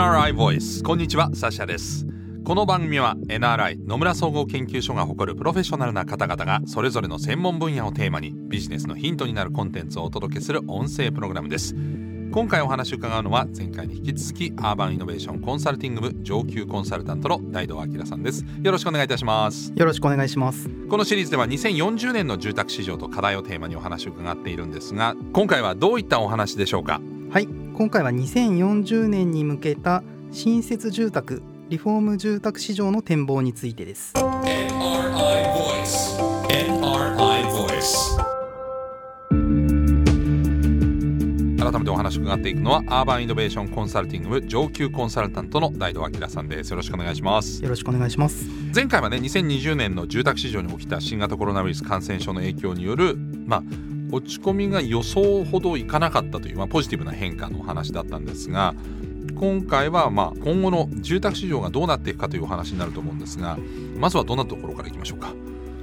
NRI Voice こんにちはサシャです。この番組は NRI 野村総合研究所が誇るプロフェッショナルな方々がそれぞれの専門分野をテーマにビジネスのヒントになるコンテンツをお届けする音声プログラムです。今回お話を伺うのは前回に引き続きアーバンイノベーションコンサルティング部上級コンサルタントの大道明さんです。よろしくお願いいたします。よろしくお願いします。このシリーズでは2040年の住宅市場と課題をテーマにお話を伺っているんですが今回はどういったお話でしょうか？はい今回は2040年に向けた新設住宅リフォーム住宅市場の展望についてです。NRI Voice NRI Voice 改めてお話を伺っていくのはアーバンイノベーションコンサルティング部上級コンサルタントの大道明さんです。よろしくお願いします。よろしくお願いします。前回はね2020年の住宅市場に起きた新型コロナウイルス感染症の影響によるまあ落ち込みが予想ほどいかなかったという、まあ、ポジティブな変化のお話だったんですが今回はまあ今後の住宅市場がどうなっていくかというお話になると思うんですがまずはどんなところからいきましょうか。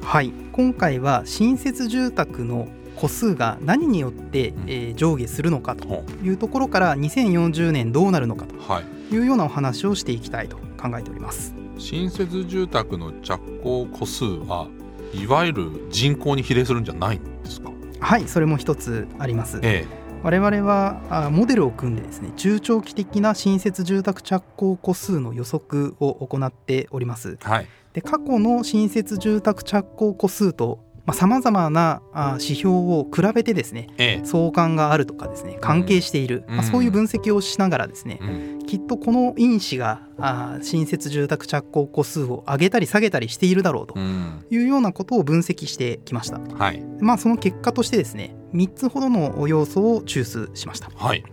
はい。今回は新設住宅の戸数が何によって、うん。えー上下するのかとほいうところから2040年どうなるのかとい。いうようなお話をしていきたいと考えております。新設住宅の着工戸数はいわゆる人口に比例するんじゃないんですか？はいそれも一つあります。え我々はあモデルを組んでですね中長期的な新設住宅着工戸数の予測を行っております。えはい。で過去の新設住宅着工戸数とさまざ、まなあ指標を比べてですねええ。相関があるとかですね関係している、うん。まあ、そういう分析をしながらですね、うん。きっとこの因子があ新設住宅着工戸数を上げたり下げたりしているだろうとうん。いうようなことを分析してきました。はい。まあその結果としてですね3つほどの要素を抽出しました。はい。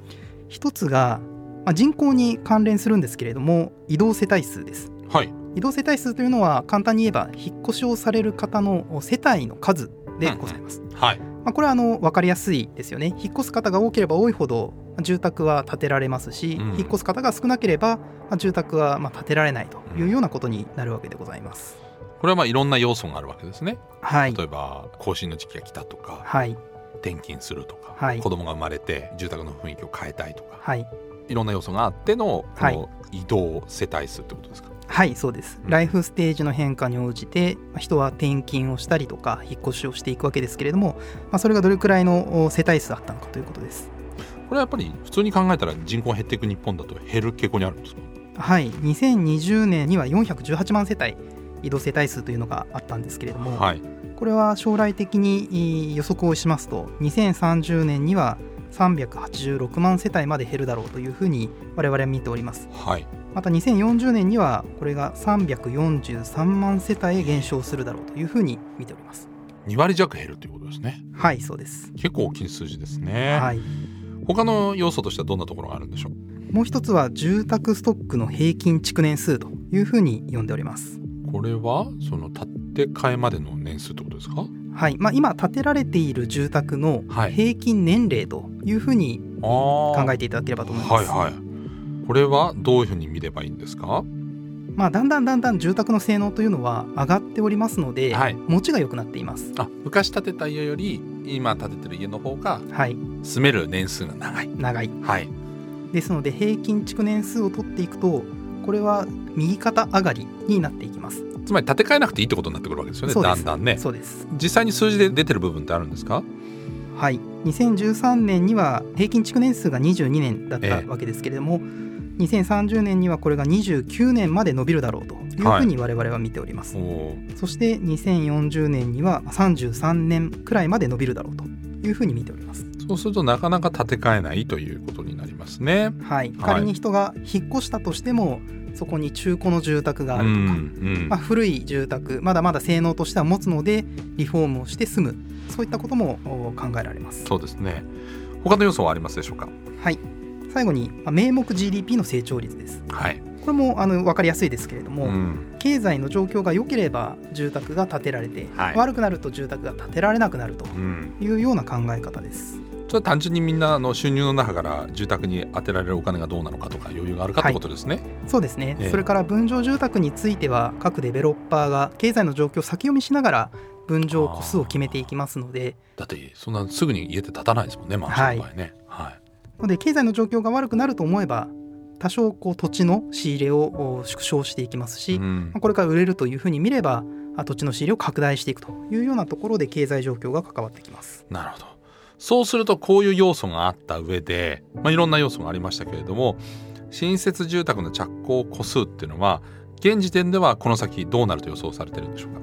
一つが、まあ、人口に関連するんですけれども移動世帯数です。はい移動世帯数というのは簡単に言えば引っ越しをされる方の世帯の数でございます。はい。まあ、これはあの分かりやすいですよね。引っ越す方が多ければ多いほどまあ住宅は建てられますし、うん。引っ越す方が少なければまあ住宅はまあ建てられないというようなことになるわけでございます。これはまあいろんな要素があるわけですね。はい、例えば更新の時期が来たとかはい、転勤するとか、はい。子供が生まれて住宅の雰囲気を変えたいとかはい、いろんな要素があってのこはい。の移動世帯数ってことですか、はい、そうです。うんライフステージの変化に応じて、まあ人は転勤をしたりとか、引っ越しをしていくわけですけれども、まあ、それがどれくらいのお世帯数あったのかということです。これはやっぱり普通に考えたら人口が減っていく日本だと減る傾向にあるんですか？はい、2020年には418万世帯、移動世帯数というのがあったんですけれども、はいこれは将来的に予測をしますと、2030年には386万世帯まで減るだろうというふうに我々は見ております。はいまた2040年にはこれが343万世帯へ減少するだろうというふうに見ております。2割弱減るということですねはい、そうです。結構大きい数字ですね、はい。他の要素としてはどんなところがあるんでしょう？もう一つは住宅ストックの平均築年数というふうに呼んでおります。これはその建て替えまでの年数ってことですか？はい。まあ今建てられている住宅のはい平均年齢というふうに考考えていただければと思います。はいはいこれはどういうふうに見ればいいんですか？まあだんだんだんだん住宅の性能というのは上がっておりますので、はい持ちが良くなっています。あ昔建てた家より今建ててる家の方がはい。住める年数が長い長い。はいですので平均築年数を取っていくと、これは右肩上がりになっていきます。つまり建て替えなくていいってことになってくるわけですよねだんだんねそうです。実際に数字で出てる部分ってあるんですか？はい、2013年には平均築年数が22年だっええたわけですけれども、2030年にはこれが29年まで伸びるだろうというふうに我々は見ております、おー。そして2040年には33年くらいまで伸びるだろうというふうに見ております。そうするとなかなか建て替えないということになりますね。はい。仮に人が引っ越したとしてもそこに中古の住宅があるとか、うんうんまあ、古い住宅まだまだ性能としては持つのでリフォームをして住む。そういったこともお考えられます。そうですね。他の要素はありますでしょうか？はい最後に、まあ名目 GDP の成長率です。はい、これもあの分かりやすいですけれども、うん、経済の状況が良ければ住宅が建てられて、はい。悪くなると住宅が建てられなくなるとうん、いうような考え方です。それは単純にみんなの収入の中から住宅に当てられるお金がどうなのかとか余裕があるかってことですね、そうですね、ええ。それから分譲住宅については各デベロッパーが経済の状況を先読みしながら分譲戸数を決めていきますので。だってそんなすぐに家って建たないですもんねマンションの場合ね。はい、ので経済の状況が悪くなると思えば多少こう土地の仕入れを縮小していきますし、うん。まあこれから売れるというふうに見ればあ土地の仕入れを拡大していくというようなところで経済状況が関わってきます。なるほど。そうするとこういう要素があった上で、まあ、いろんな要素がありましたけれども新設住宅の着工戸数っていうのは現時点ではこの先どうなると予想されてるんでしょうか？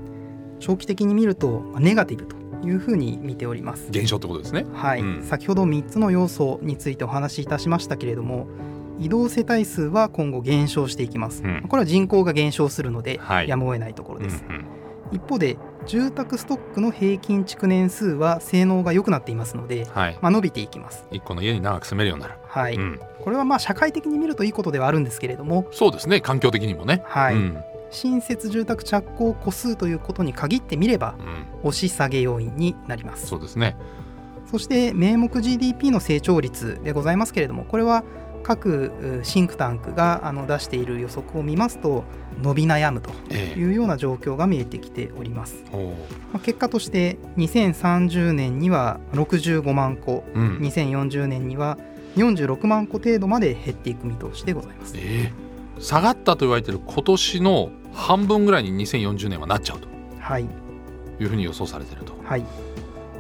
長期的に見るとまあネガティブというふうに見ております。減少ってことですね。はい、うん。先ほど3つの要素についてお話しいたしましたけれども移動世帯数は今後減少していきます、うん。これは人口が減少するのではい。やむを得ないところうんうです、ん。一方で住宅ストックの平均築年数は性能が良くなっていますので、はい。まあ、伸びていきます。一個の家に長く住めるようになる、はい、うん、これはまあ社会的に見るといいことではあるんですけれどもそうですね。環境的にもね。はい、うん新設住宅着工戸数ということに限ってみればうん、押し下げ要因になります。そうですね。そして名目 GDP の成長率でございますけれどもこれは各うシンクタンクがあの出している予測を見ますと伸び悩むとええ。いうような状況が見えてきております、おう。まあ、結果として2030年には65万戸うん。2040年には46万戸程度まで減っていく見通しでございます。ええ。下がったと言われている今年の半分ぐらいに2040年はなっちゃうと。はい。いうふうに予想されていると。はい。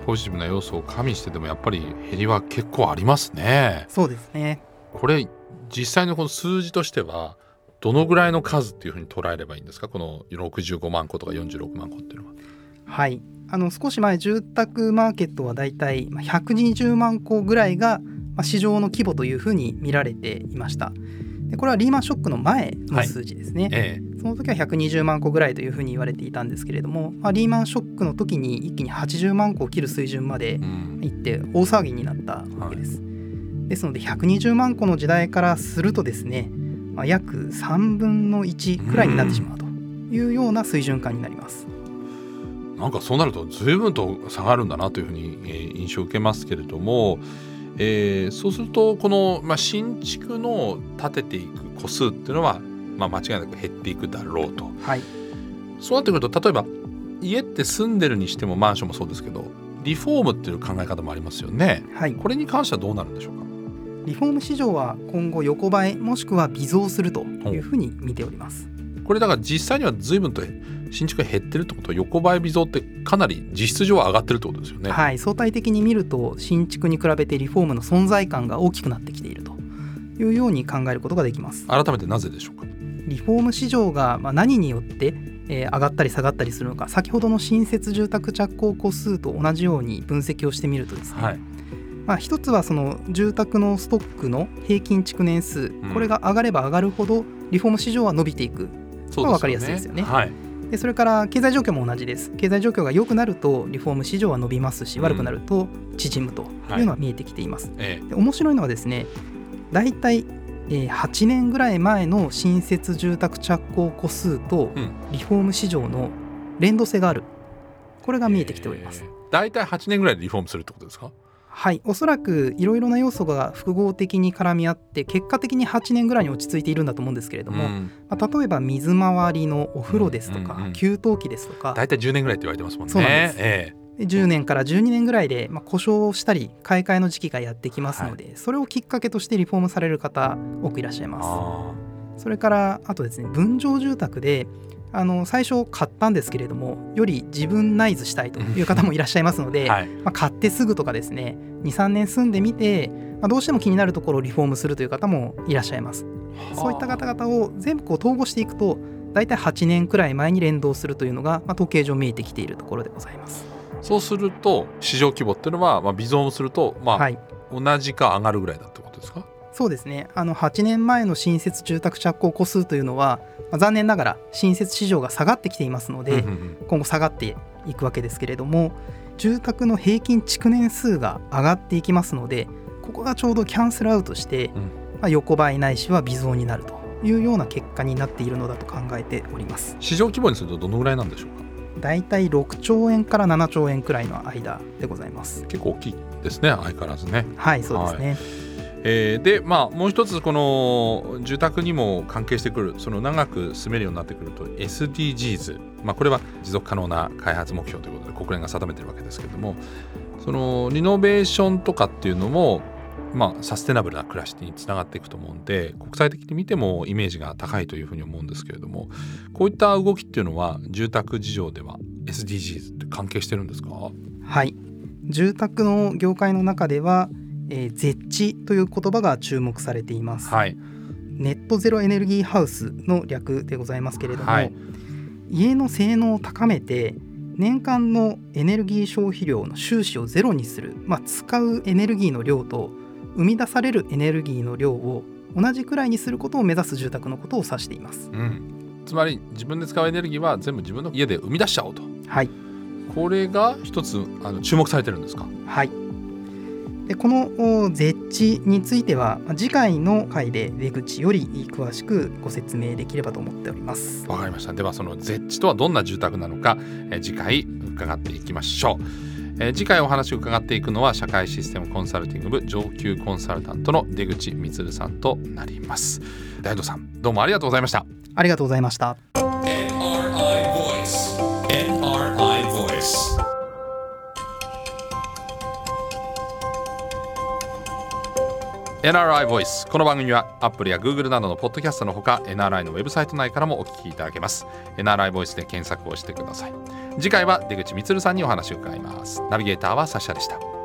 ポジティブな要素を加味してでもやっぱり減りは結構ありますね。そうですね。これ実際のこの数字としてはどのぐらいの数っていうふうに捉えればいいんですか？この65万戸とか46万戸っていうのは。はい。あの少し前住宅マーケットはだいたいまあ120万戸ぐらいがまあ市場の規模というふうに見られていましたでこれはリーマンショックの前の数字ですね、えその時は120万戸ぐらいというふうに言われていたんですけれども、まあ、リーマンショックの時に一気に80万戸を切る水準までえうん。いって大騒ぎになったわけです、ですので120万戸の時代からするとですね、まあ、約3分の1くらいになってしまうというような水準感になります、なんかそうなると随分と下がるんだなというふうに、えー印象を受けますけれども、えーそうするとこの、まあ、新築の建てていく戸数っていうのは、まあ、間違いなく減っていくだろうと。はい。そうなってくると例えば家って住んでるにしてもマンションもそうですけどリフォームっていう考え方もありますよね。はい。これに関してはどうなるんでしょうか？リフォーム市場は今後横ばいもしくは微増するというふうに見ておりますこれだから実際には随分と新築が減ってるってことは横ばい微増ってかなり実質上は上がってるってことですよね。はい相対的に見ると新築に比べてリフォームの存在感が大きくなってきているというように考えることができます改めてなぜでしょうか？リフォーム市場がまあ何によってえー上がったり下がったりするのか先ほどの新設住宅着工戸数と同じように分析をしてみるとですね、はい。まあ、一つはその住宅のストックの平均築年数、んこれが上がれば上がるほどリフォーム市場は伸びていくそうわかりやすいですよね。はい。でそれから経済状況も同じです。経済状況が良くなるとリフォーム市場は伸びますしうん。悪くなると縮むとい。うのは見えてきています、えで面白いのはですねだいたいえー8年ぐらい前の新設住宅着工戸数とうん。リフォーム市場の連動性がある。これがえ見えてきております、えー大体8年ぐらいでリフォームするってことですか？はい。おそらくいろいろな要素が複合的に絡み合って結果的に8年ぐらいに落ち着いているんだと思うんですけれども、ん。まあ、例えば水回りのお風呂ですとか、うんうんうん給湯器ですとか大体10年ぐらいって言われてますもんね。そうなんです。えで10年から12年ぐらいで、まあ、故障をしたり買い替えの時期がやってきますので、それをきっかけとしてリフォームされる方多くいらっしゃいえます。あそれからあとですね分譲住宅であの最初買ったんですけれどもより自分ナイズしたいという方もいらっしゃいますので、ーはい。まあ、買ってすぐとかですね23年住んでみて、まあ、どうしても気になるところをリフォームするという方もいらっしゃいます。そういった方々を全部こう統合していくと大体8年くらい前に連動するというのが、まあ、統計上見えてきているところでございます。そうすると市場規模っていうのは、まあ、微増すると、まあはい同じか上がるぐらいだってことですか？そうですね。あの8年前の新設住宅着工戸数というのは、まあ残念ながら新設市場が下がってきていますので、今後下がっていくわけですけれども住宅の平均築年数が上がっていきますのでここがちょうどキャンセルアウトして、ん。まあ、横ばいないしは微増になるというような結果になっているのだと考えております。市場規模にするとどのぐらいなんでしょうか？だいたい6兆円から7兆円くらいの間でございます。結構大きいですね。相変わらずね。はいそうですね、えーでまあもう一つこの住宅にも関係してくるその長く住めるようになってくると SDGs、まあ、これは持続可能な開発目標ということで国連が定めているわけですけれどもそのリノベーションとかっていうのもまあ、サステナブルな暮らしにつながっていくと思うんで国際的に見てもイメージが高いというふうに思うんですけれどもこういった動きっていうのは住宅事情では SDGs って関係してるんですか？はい。住宅の業界の中では、えー、ゼッチという言葉が注目されています、はい、ネットゼロエネルギーハウスの略でございますけれども、はい、家の性能を高めて年間のエネルギー消費量の収支をゼロにする、まあ、使うエネルギーの量と生み出されるエネルギーの量を同じくらいにすることを目指す住宅のことを指しています、うん、つまり自分で使うエネルギーは全部自分の家で生み出しちゃおうと。はい。これが一つあの注目されてるんですか？はいでこの絶地については次回の回で出口より詳しくご説明できればと思っております。わかりました。ではその絶地とはどんな住宅なのかえ次回伺っていきましょう。え次回お話を伺っていくのは社会システムコンサルティング部上級コンサルタントの出口充さんとなります。大道さんどうもありがとうございました。ありがとうございました NRI Voice この番組は Apple や Google などのポッドキャストのほか NRI のウェブサイト内からもお聞きいただけます。NRI Voice で検索をしてください。次回は出口充さんにお話を伺います。ナビゲーターはサッシャでした。